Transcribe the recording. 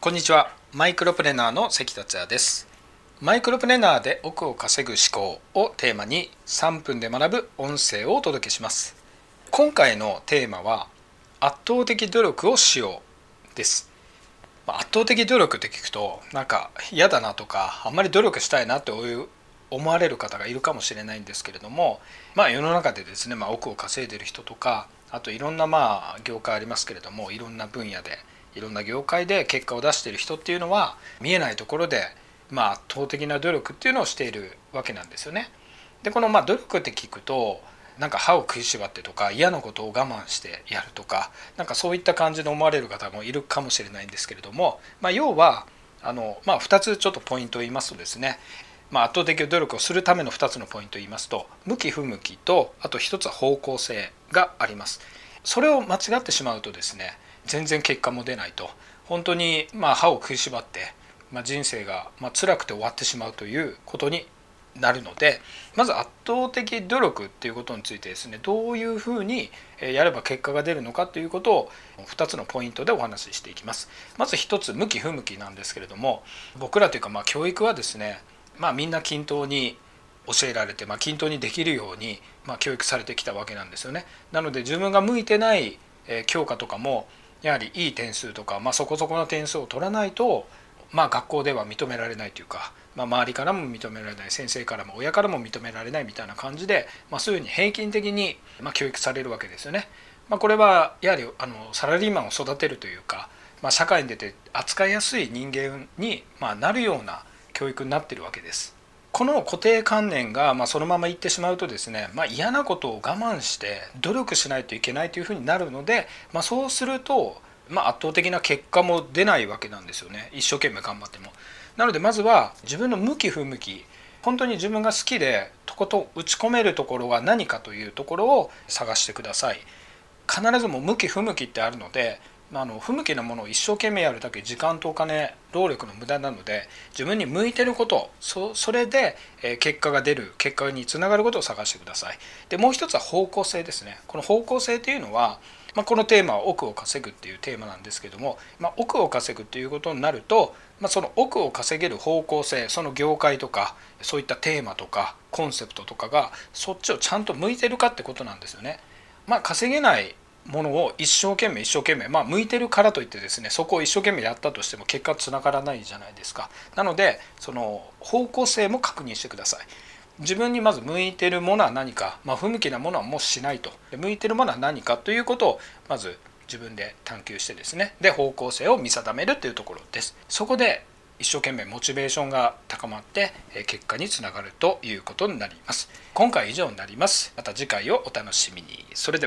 こんにちは。マイクロプレナーの関達也です。マイクロプレナーで億を稼ぐ思考をテーマに3分で学ぶ音声をお届けします。今回のテーマは圧倒的努力をしようです。圧倒的努力って聞くとなんか嫌だなとかあんまり努力したいなって思われる方がいるかもしれないんですけれどもまあ世の中でですね、まあ、億を稼いでる人とかあといろんなまあ業界ありますけれどもいろんな分野でいろんな業界で結果を出している人っていうのは見えないところでまあ圧倒的な努力っていうのをしているわけなんですよね。でこのまあ努力って聞くとなんか歯を食いしばってとか嫌なことを我慢してやるとかなんかそういった感じで思われる方もいるかもしれないんですけれども、まあ、要はあの、まあ、2つちょっとポイントを言いますとですね、まあ、圧倒的努力をするための2つのポイントを言いますと向き不向きとあと1つは方向性があります。それを間違ってしまうとですね全然結果も出ないと。本当にまあ歯を食いしばって、まあ、人生がまあ辛くて終わってしまうということになるのでまず圧倒的努力っていうことについてですねどういうふうにやれば結果が出るのかということを2つのポイントでお話ししていきます。まず1つ向き不向きなんですけれども僕らというかまあ教育はですねまあみんな均等に教えられて、まあ、均等にできるように、まあ、教育されてきたわけなんですよね。なので自分が向いてない教科とかもやはりいい点数とか、まあ、そこそこの点数を取らないと、まあ、学校では認められないというか、まあ、周りからも認められない先生からも親からも認められないみたいな感じで、まあ、そういうふうに平均的に、ま、教育されるわけですよね。まあ、これはやはりあのサラリーマンを育てるというか、まあ、社会に出て扱いやすい人間に、まあ、なるような教育になってるわけです。この固定観念が、まあ、そのままいってしまうとですね、まあ、嫌なことを我慢して努力しないといけないというふうになるので、まあ、そうすると、まあ、圧倒的な結果も出ないわけなんですよね一生懸命頑張っても。なのでまずは自分の向き不向き本当に自分が好きでとことん打ち込めるところは何かというところを探してください。必ずも向き不向きってあるのであの不向きなものを一生懸命やるだけ時間とお金労力の無駄なので自分に向いてることそそれで、え結果が出る結果につながることを探してくださいでもう一つは方向性ですねこの方向性っていうのは、まあ、このテーマは奥を稼ぐっていうテーマなんですけども、まあ、奥を稼ぐっていうことになると、まあ、その奥を稼げる方向性その業界とかそういったテーマとかコンセプトとかがそっちをちゃんと向いてるかってことなんですよね。まあ、稼げないものを一生懸命一生懸命まあ向いてるからといってですねそこを一生懸命やったとしても結果つながらないじゃないですか。なのでその方向性も確認してください。自分にまず向いてるものは何か、まあ、不向きなものはもうしないと。向いてるものは何かということをまず自分で探求してですね。で方向性を見定めるというところです。そこで一生懸命モチベーションが高まって結果につながるということになります。今回以上になります。また次回をお楽しみに。それでは。